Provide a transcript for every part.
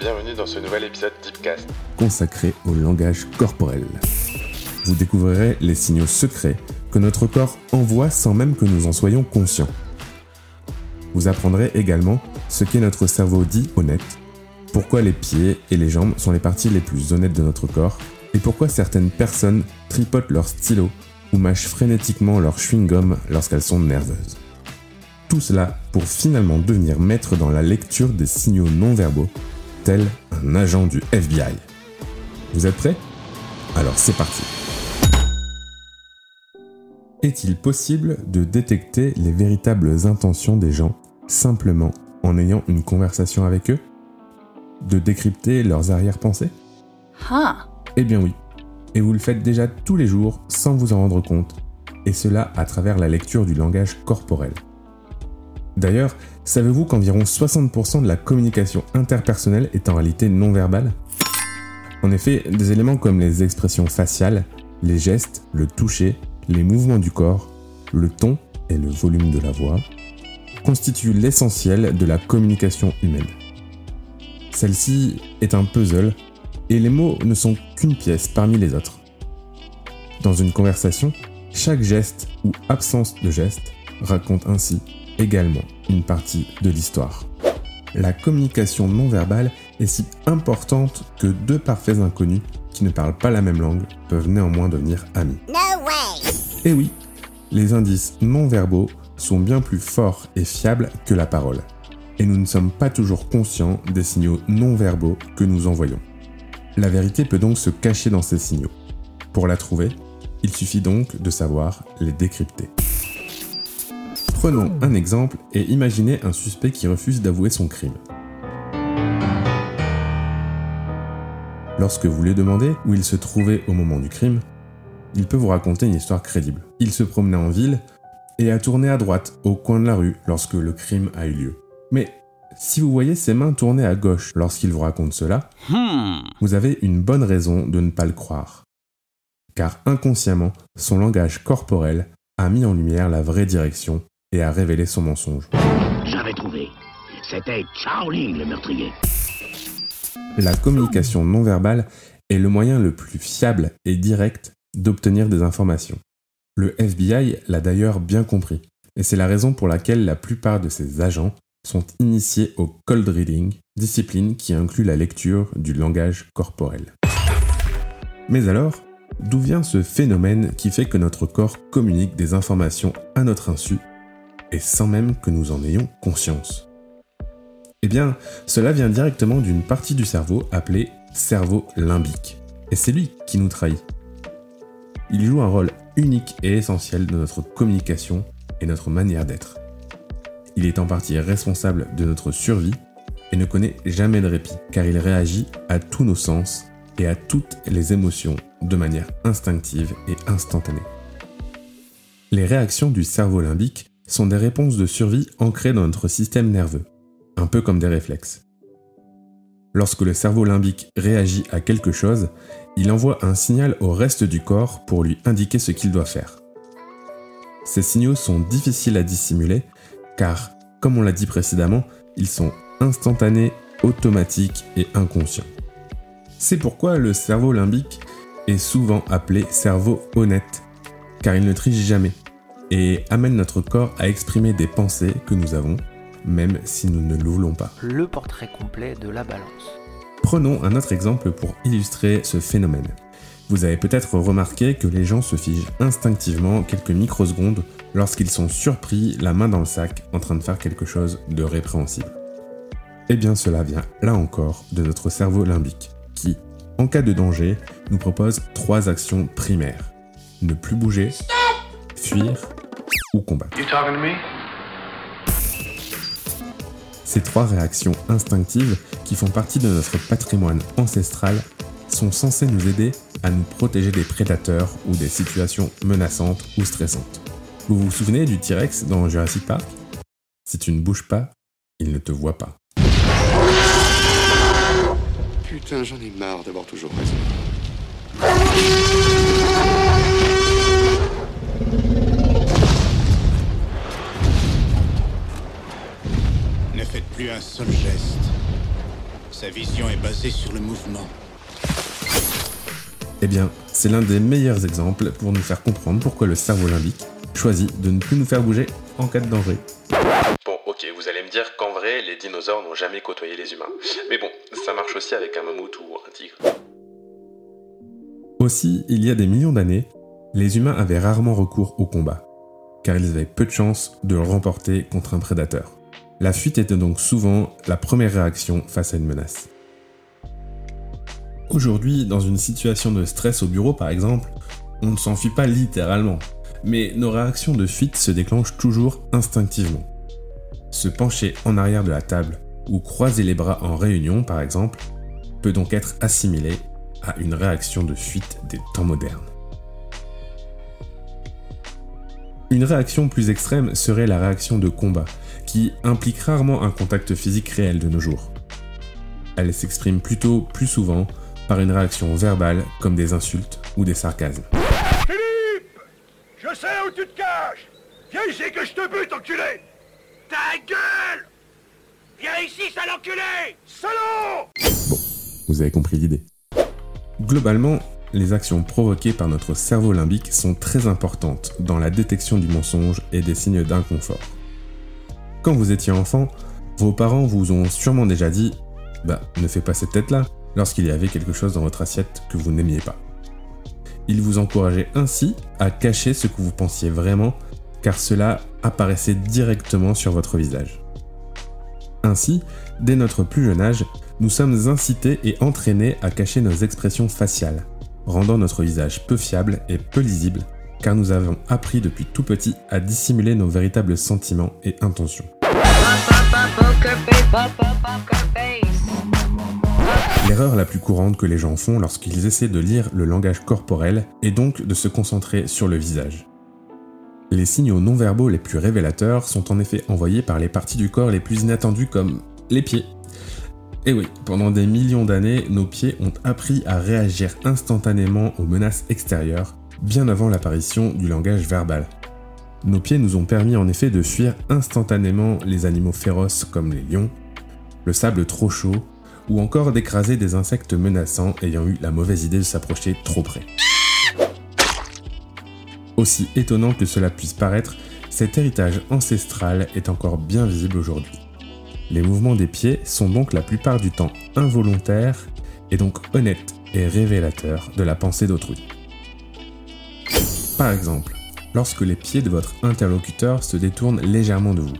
bienvenue dans ce nouvel épisode Deepcast. consacré au langage corporel. Vous découvrirez les signaux secrets que notre corps envoie sans même que nous en soyons conscients. Vous apprendrez également ce qu'est notre cerveau dit honnête, pourquoi les pieds et les jambes sont les parties les plus honnêtes de notre corps, et pourquoi certaines personnes tripotent leur stylo ou mâchent frénétiquement leur chewing-gum lorsqu'elles sont nerveuses. Tout cela pour finalement devenir maître dans la lecture des signaux non verbaux, un agent du FBI. Vous êtes prêts? Alors c'est parti. Est-il possible de détecter les véritables intentions des gens simplement en ayant une conversation avec eux? De décrypter leurs arrière-pensées? Ah, Eh bien oui. Et vous le faites déjà tous les jours sans vous en rendre compte, et cela à travers la lecture du langage corporel. D'ailleurs, savez-vous qu'environ 60% de la communication interpersonnelle est en réalité non verbale? En effet, des éléments comme les expressions faciales, les gestes, le toucher, les mouvements du corps, le ton et le volume de la voix constituent l'essentiel de la communication humaine. Celle-ci est un puzzle et les mots ne sont qu'une pièce parmi les autres. Dans une conversation, chaque geste ou absence de geste raconte ainsi également une partie de l'histoire. La communication non verbale est si importante que deux parfaits inconnus qui ne parlent pas la même langue peuvent néanmoins devenir amis. Et oui, les indices non verbaux sont bien plus forts et fiables que la parole. Et nous ne sommes pas toujours conscients des signaux non verbaux que nous envoyons. La vérité peut donc se cacher dans ces signaux. Pour la trouver, il suffit donc de savoir les décrypter. Prenons un exemple et imaginez un suspect qui refuse d'avouer son crime. Lorsque vous lui demandez où il se trouvait au moment du crime, il peut vous raconter une histoire crédible. Il se promenait en ville et a tourné à droite au coin de la rue lorsque le crime a eu lieu. Mais si vous voyez ses mains tourner à gauche lorsqu'il vous raconte cela, vous avez une bonne raison de ne pas le croire. Car inconsciemment, son langage corporel a mis en lumière la vraie direction et a révélé son mensonge. J'avais trouvé. C'était Charlie le meurtrier. La communication non verbale est le moyen le plus fiable et direct d'obtenir des informations. Le FBI l'a d'ailleurs bien compris, et c'est la raison pour laquelle la plupart de ses agents sont initiés au cold reading, discipline qui inclut la lecture du langage corporel. Mais alors, d'où vient ce phénomène qui fait que notre corps communique des informations à notre insu et sans même que nous en ayons conscience Eh bien, cela vient directement d'une partie du cerveau appelée cerveau limbique. Et c'est lui qui nous trahit. Il joue un rôle unique et essentiel de notre communication et notre manière d'être. Il est en partie responsable de notre survie et ne connaît jamais de répit, car il réagit à tous nos sens et à toutes les émotions de manière instinctive et instantanée. Les réactions du cerveau limbique sont des réponses de survie ancrées dans notre système nerveux, un peu comme des réflexes. Lorsque le cerveau limbique réagit à quelque chose, il envoie un signal au reste du corps pour lui indiquer ce qu'il doit faire. Ces signaux sont difficiles à dissimuler car, comme on l'a dit précédemment, ils sont instantanés, automatiques et inconscients. C'est pourquoi le cerveau limbique est souvent appelé cerveau honnête, car il ne triche jamais et amène notre corps à exprimer des pensées que nous avons, même si nous ne le voulons pas. le portrait complet de la balance. Prenons un autre exemple pour illustrer ce phénomène. Vous avez peut-être remarqué que les gens se figent instinctivement quelques microsecondes lorsqu'ils sont surpris la main dans le sac en train de faire quelque chose de répréhensible. Eh bien cela vient là encore de notre cerveau limbique qui, en cas de danger, nous propose trois actions primaires. Ne plus bouger, fuir ou combattre. Ces trois réactions instinctives, qui font partie de notre patrimoine ancestral, sont censées nous aider à nous protéger des prédateurs ou des situations menaçantes ou stressantes. Vous vous souvenez du T-Rex dans Jurassic Park? Si tu ne bouges pas, il ne te voit pas. Putain, j'en ai marre d'avoir toujours raison. Faites plus un seul geste Sa vision est basée sur le mouvement. Eh bien, c'est l'un des meilleurs exemples pour nous faire comprendre pourquoi le cerveau limbique choisit de ne plus nous faire bouger en cas de danger. Bon, ok, vous allez me dire qu'en vrai, les dinosaures n'ont jamais côtoyé les humains. Mais bon, ça marche aussi avec un mammouth ou un tigre. Aussi, il y a des millions d'années, les humains avaient rarement recours au combat, car ils avaient peu de chances de le remporter contre un prédateur. La fuite était donc souvent la première réaction face à une menace. Aujourd'hui, dans une situation de stress au bureau par exemple, on ne s'enfuit pas littéralement, mais nos réactions de fuite se déclenchent toujours instinctivement. Se pencher en arrière de la table ou croiser les bras en réunion par exemple peut donc être assimilé à une réaction de fuite des temps modernes. Une réaction plus extrême serait la réaction de combat, qui implique rarement un contact physique réel de nos jours. Elle s'exprime plutôt plus souvent par une réaction verbale comme des insultes ou des sarcasmes. Philippe Je sais où tu te caches Viens ici que je te bute, enculé Ta gueule Viens ici, sale enculé Salaud Vous avez compris l'idée. Globalement, les actions provoquées par notre cerveau limbique sont très importantes dans la détection du mensonge et des signes d'inconfort. Quand vous étiez enfant, vos parents vous ont sûrement déjà dit Bah, ne fais pas cette tête-là lorsqu'il y avait quelque chose dans votre assiette que vous n'aimiez pas. Ils vous encourageaient ainsi à cacher ce que vous pensiez vraiment, car cela apparaissait directement sur votre visage. Ainsi, dès notre plus jeune âge, nous sommes incités et entraînés à cacher nos expressions faciales, rendant notre visage peu fiable et peu lisible, car nous avons appris depuis tout petit à dissimuler nos véritables sentiments et intentions. L'erreur la plus courante que les gens font lorsqu'ils essaient de lire le langage corporel est donc de se concentrer sur le visage. Les signaux non verbaux les plus révélateurs sont en effet envoyés par les parties du corps les plus inattendues comme les pieds. Et oui, pendant des millions d'années, nos pieds ont appris à réagir instantanément aux menaces extérieures, bien avant l'apparition du langage verbal. Nos pieds nous ont permis en effet de fuir instantanément les animaux féroces comme les lions, le sable trop chaud, ou encore d'écraser des insectes menaçants ayant eu la mauvaise idée de s'approcher trop près. Aussi étonnant que cela puisse paraître, cet héritage ancestral est encore bien visible aujourd'hui. Les mouvements des pieds sont donc la plupart du temps involontaires et donc honnêtes et révélateurs de la pensée d'autrui. Par exemple, lorsque les pieds de votre interlocuteur se détournent légèrement de vous,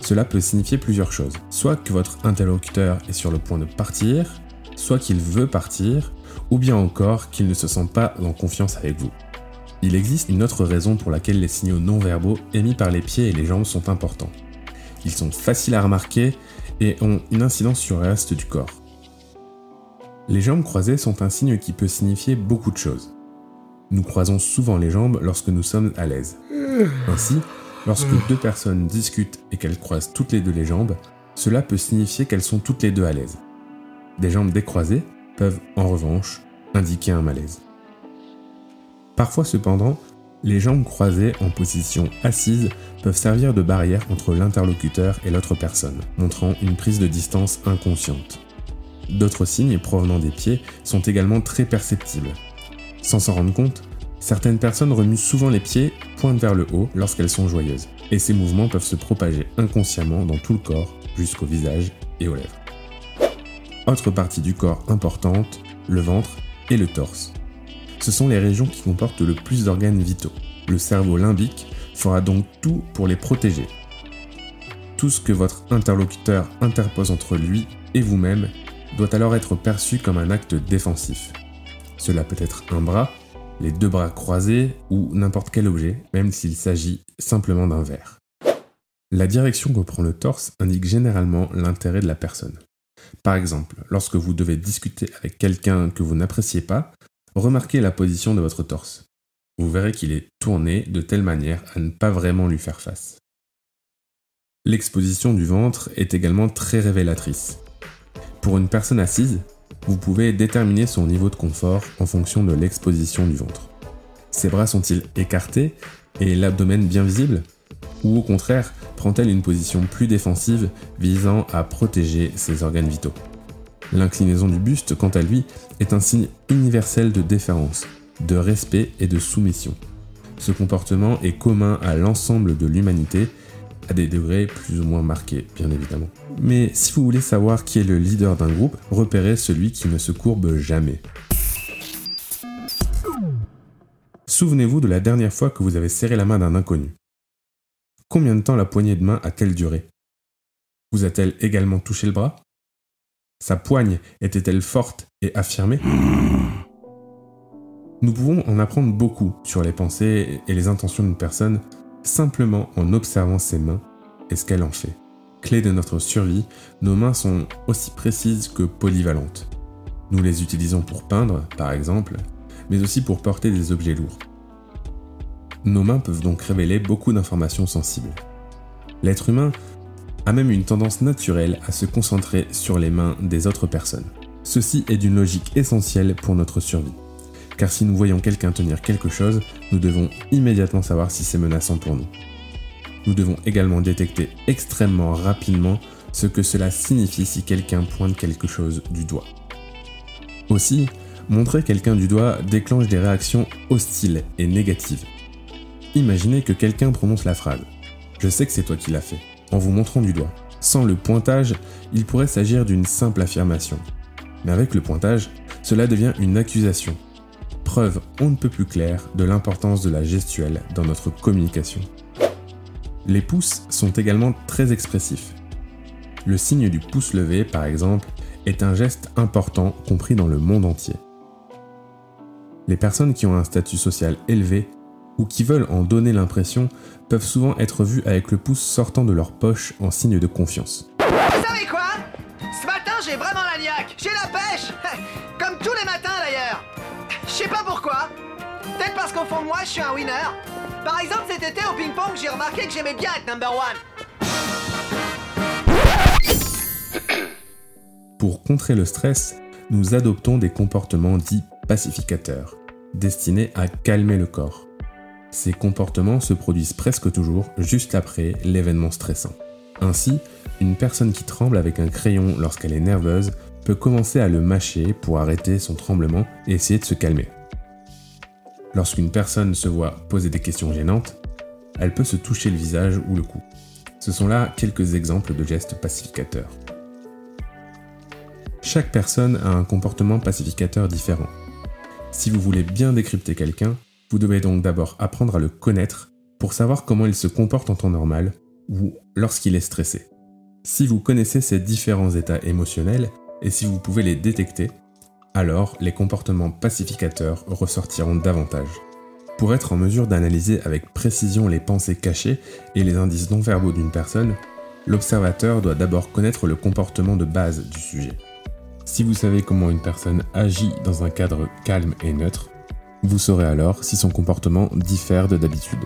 cela peut signifier plusieurs choses. Soit que votre interlocuteur est sur le point de partir, soit qu'il veut partir, ou bien encore qu'il ne se sent pas en confiance avec vous. Il existe une autre raison pour laquelle les signaux non verbaux émis par les pieds et les jambes sont importants. Ils sont faciles à remarquer et ont une incidence sur le reste du corps. Les jambes croisées sont un signe qui peut signifier beaucoup de choses. Nous croisons souvent les jambes lorsque nous sommes à l'aise. Ainsi, lorsque deux personnes discutent et qu'elles croisent toutes les deux les jambes, cela peut signifier qu'elles sont toutes les deux à l'aise. Des jambes décroisées peuvent, en revanche, indiquer un malaise. Parfois cependant, les jambes croisées en position assise peuvent servir de barrière entre l'interlocuteur et l'autre personne, montrant une prise de distance inconsciente. D'autres signes provenant des pieds sont également très perceptibles. Sans s'en rendre compte, certaines personnes remuent souvent les pieds pointe vers le haut lorsqu'elles sont joyeuses, et ces mouvements peuvent se propager inconsciemment dans tout le corps, jusqu'au visage et aux lèvres. Autre partie du corps importante, le ventre et le torse. Ce sont les régions qui comportent le plus d'organes vitaux. Le cerveau limbique fera donc tout pour les protéger. Tout ce que votre interlocuteur interpose entre lui et vous-même doit alors être perçu comme un acte défensif. Cela peut être un bras, les deux bras croisés ou n'importe quel objet, même s'il s'agit simplement d'un verre. La direction que prend le torse indique généralement l'intérêt de la personne. Par exemple, lorsque vous devez discuter avec quelqu'un que vous n'appréciez pas, Remarquez la position de votre torse. Vous verrez qu'il est tourné de telle manière à ne pas vraiment lui faire face. L'exposition du ventre est également très révélatrice. Pour une personne assise, vous pouvez déterminer son niveau de confort en fonction de l'exposition du ventre. Ses bras sont-ils écartés et l'abdomen bien visible? Ou au contraire, prend-elle une position plus défensive visant à protéger ses organes vitaux? L'inclinaison du buste, quant à lui, est un signe universel de déférence, de respect et de soumission. Ce comportement est commun à l'ensemble de l'humanité, à des degrés plus ou moins marqués, bien évidemment. Mais si vous voulez savoir qui est le leader d'un groupe, repérez celui qui ne se courbe jamais. Souvenez-vous de la dernière fois que vous avez serré la main d'un inconnu. Combien de temps la poignée de main a-t-elle duré? Vous a-t-elle également touché le bras? Sa poigne était-elle forte et affirmée? Nous pouvons en apprendre beaucoup sur les pensées et les intentions d'une personne simplement en observant ses mains et ce qu'elle en fait. Clé de notre survie, nos mains sont aussi précises que polyvalentes. Nous les utilisons pour peindre, par exemple, mais aussi pour porter des objets lourds. Nos mains peuvent donc révéler beaucoup d'informations sensibles. L'être humain a même une tendance naturelle à se concentrer sur les mains des autres personnes. Ceci est d'une logique essentielle pour notre survie. Car si nous voyons quelqu'un tenir quelque chose, nous devons immédiatement savoir si c'est menaçant pour nous. Nous devons également détecter extrêmement rapidement ce que cela signifie si quelqu'un pointe quelque chose du doigt. Aussi, montrer quelqu'un du doigt déclenche des réactions hostiles et négatives. Imaginez que quelqu'un prononce la phrase ⁇ Je sais que c'est toi qui l'as fait ⁇ en vous montrant du doigt. Sans le pointage, il pourrait s'agir d'une simple affirmation. Mais avec le pointage, cela devient une accusation. Preuve on ne peut plus claire de l'importance de la gestuelle dans notre communication. Les pouces sont également très expressifs. Le signe du pouce levé, par exemple, est un geste important compris dans le monde entier. Les personnes qui ont un statut social élevé ou qui veulent en donner l'impression peuvent souvent être vues avec le pouce sortant de leur poche en signe de confiance. Vous savez quoi? Ce matin, j'ai vraiment la niaque. J'ai la pêche. Comme tous les matins d'ailleurs. Je sais pas pourquoi. Peut-être parce qu'au fond de moi, je suis un winner. Par exemple, cet été au ping-pong, j'ai remarqué que j'aimais bien être number one. Pour contrer le stress, nous adoptons des comportements dits pacificateurs, destinés à calmer le corps. Ces comportements se produisent presque toujours juste après l'événement stressant. Ainsi, une personne qui tremble avec un crayon lorsqu'elle est nerveuse peut commencer à le mâcher pour arrêter son tremblement et essayer de se calmer. Lorsqu'une personne se voit poser des questions gênantes, elle peut se toucher le visage ou le cou. Ce sont là quelques exemples de gestes pacificateurs. Chaque personne a un comportement pacificateur différent. Si vous voulez bien décrypter quelqu'un, vous devez donc d'abord apprendre à le connaître pour savoir comment il se comporte en temps normal ou lorsqu'il est stressé. Si vous connaissez ces différents états émotionnels et si vous pouvez les détecter, alors les comportements pacificateurs ressortiront davantage. Pour être en mesure d'analyser avec précision les pensées cachées et les indices non verbaux d'une personne, l'observateur doit d'abord connaître le comportement de base du sujet. Si vous savez comment une personne agit dans un cadre calme et neutre, vous saurez alors si son comportement diffère de d'habitude.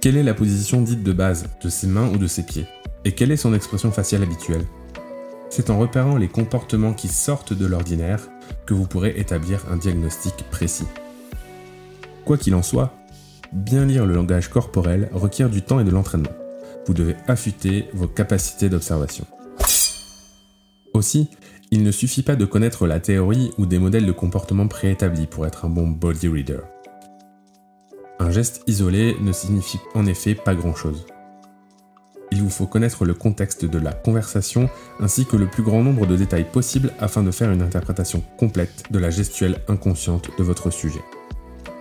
Quelle est la position dite de base de ses mains ou de ses pieds? Et quelle est son expression faciale habituelle? C'est en repérant les comportements qui sortent de l'ordinaire que vous pourrez établir un diagnostic précis. Quoi qu'il en soit, bien lire le langage corporel requiert du temps et de l'entraînement. Vous devez affûter vos capacités d'observation. Aussi, il ne suffit pas de connaître la théorie ou des modèles de comportement préétablis pour être un bon body reader. Un geste isolé ne signifie en effet pas grand-chose. Il vous faut connaître le contexte de la conversation ainsi que le plus grand nombre de détails possibles afin de faire une interprétation complète de la gestuelle inconsciente de votre sujet.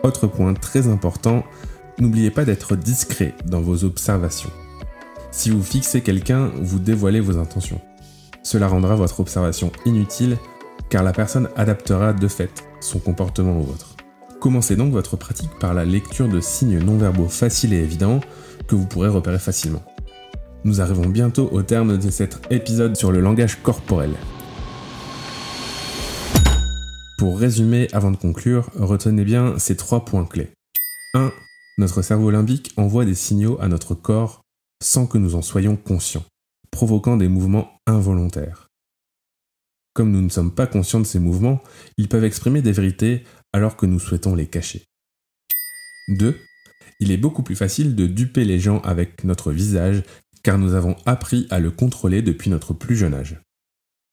Autre point très important, n'oubliez pas d'être discret dans vos observations. Si vous fixez quelqu'un, vous dévoilez vos intentions. Cela rendra votre observation inutile car la personne adaptera de fait son comportement au vôtre. Commencez donc votre pratique par la lecture de signes non-verbaux faciles et évidents que vous pourrez repérer facilement. Nous arrivons bientôt au terme de cet épisode sur le langage corporel. Pour résumer avant de conclure, retenez bien ces trois points clés. 1. Notre cerveau limbique envoie des signaux à notre corps sans que nous en soyons conscients provoquant des mouvements involontaires. Comme nous ne sommes pas conscients de ces mouvements, ils peuvent exprimer des vérités alors que nous souhaitons les cacher. 2. Il est beaucoup plus facile de duper les gens avec notre visage car nous avons appris à le contrôler depuis notre plus jeune âge.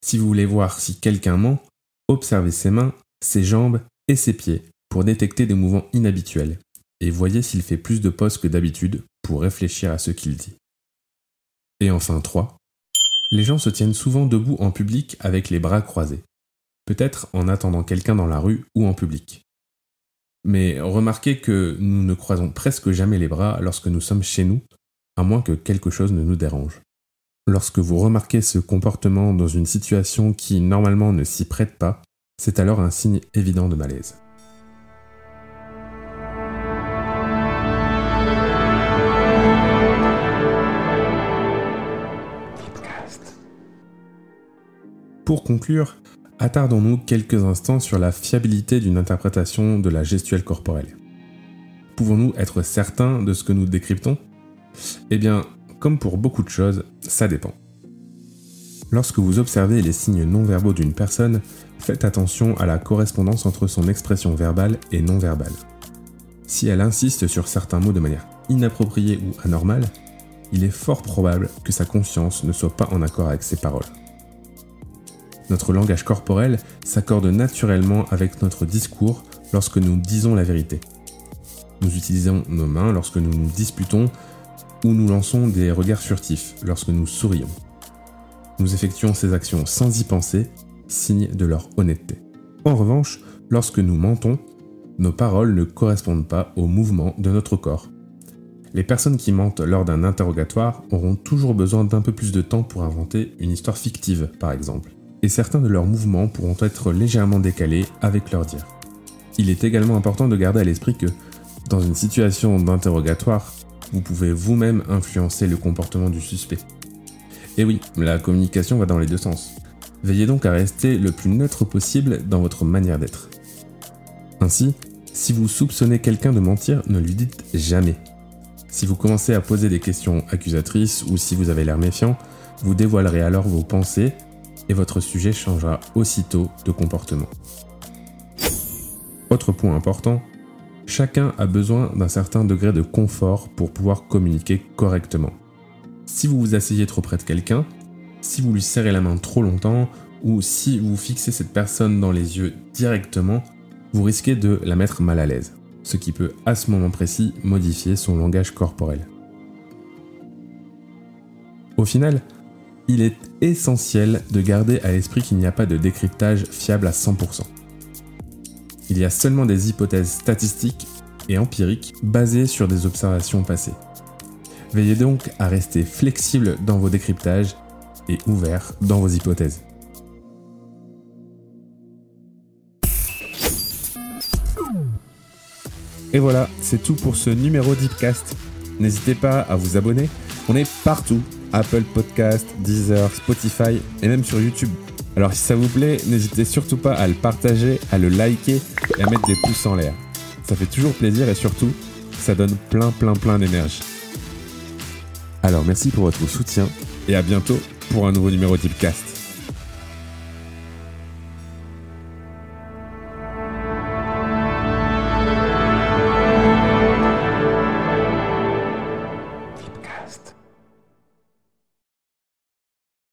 Si vous voulez voir si quelqu'un ment, observez ses mains, ses jambes et ses pieds pour détecter des mouvements inhabituels et voyez s'il fait plus de pauses que d'habitude pour réfléchir à ce qu'il dit. Et enfin 3. Les gens se tiennent souvent debout en public avec les bras croisés, peut-être en attendant quelqu'un dans la rue ou en public. Mais remarquez que nous ne croisons presque jamais les bras lorsque nous sommes chez nous, à moins que quelque chose ne nous dérange. Lorsque vous remarquez ce comportement dans une situation qui normalement ne s'y prête pas, c'est alors un signe évident de malaise. Pour conclure, attardons-nous quelques instants sur la fiabilité d'une interprétation de la gestuelle corporelle. Pouvons-nous être certains de ce que nous décryptons? Eh bien, comme pour beaucoup de choses, ça dépend. Lorsque vous observez les signes non verbaux d'une personne, faites attention à la correspondance entre son expression verbale et non verbale. Si elle insiste sur certains mots de manière inappropriée ou anormale, il est fort probable que sa conscience ne soit pas en accord avec ses paroles. Notre langage corporel s'accorde naturellement avec notre discours lorsque nous disons la vérité. Nous utilisons nos mains lorsque nous nous disputons ou nous lançons des regards furtifs lorsque nous sourions. Nous effectuons ces actions sans y penser, signe de leur honnêteté. En revanche, lorsque nous mentons, nos paroles ne correspondent pas au mouvement de notre corps. Les personnes qui mentent lors d'un interrogatoire auront toujours besoin d'un peu plus de temps pour inventer une histoire fictive, par exemple et certains de leurs mouvements pourront être légèrement décalés avec leur dire. Il est également important de garder à l'esprit que, dans une situation d'interrogatoire, vous pouvez vous-même influencer le comportement du suspect. Et oui, la communication va dans les deux sens. Veillez donc à rester le plus neutre possible dans votre manière d'être. Ainsi, si vous soupçonnez quelqu'un de mentir, ne lui dites jamais. Si vous commencez à poser des questions accusatrices ou si vous avez l'air méfiant, vous dévoilerez alors vos pensées et votre sujet changera aussitôt de comportement. Autre point important, chacun a besoin d'un certain degré de confort pour pouvoir communiquer correctement. Si vous vous asseyez trop près de quelqu'un, si vous lui serrez la main trop longtemps, ou si vous fixez cette personne dans les yeux directement, vous risquez de la mettre mal à l'aise, ce qui peut à ce moment précis modifier son langage corporel. Au final, il est essentiel de garder à l'esprit qu'il n'y a pas de décryptage fiable à 100%. Il y a seulement des hypothèses statistiques et empiriques basées sur des observations passées. Veillez donc à rester flexible dans vos décryptages et ouvert dans vos hypothèses. Et voilà, c'est tout pour ce numéro d'Ipcast. N'hésitez pas à vous abonner, on est partout Apple Podcast, Deezer, Spotify et même sur YouTube. Alors si ça vous plaît, n'hésitez surtout pas à le partager, à le liker et à mettre des pouces en l'air. Ça fait toujours plaisir et surtout, ça donne plein plein plein d'énergie. Alors merci pour votre soutien et à bientôt pour un nouveau numéro d'Ipcast.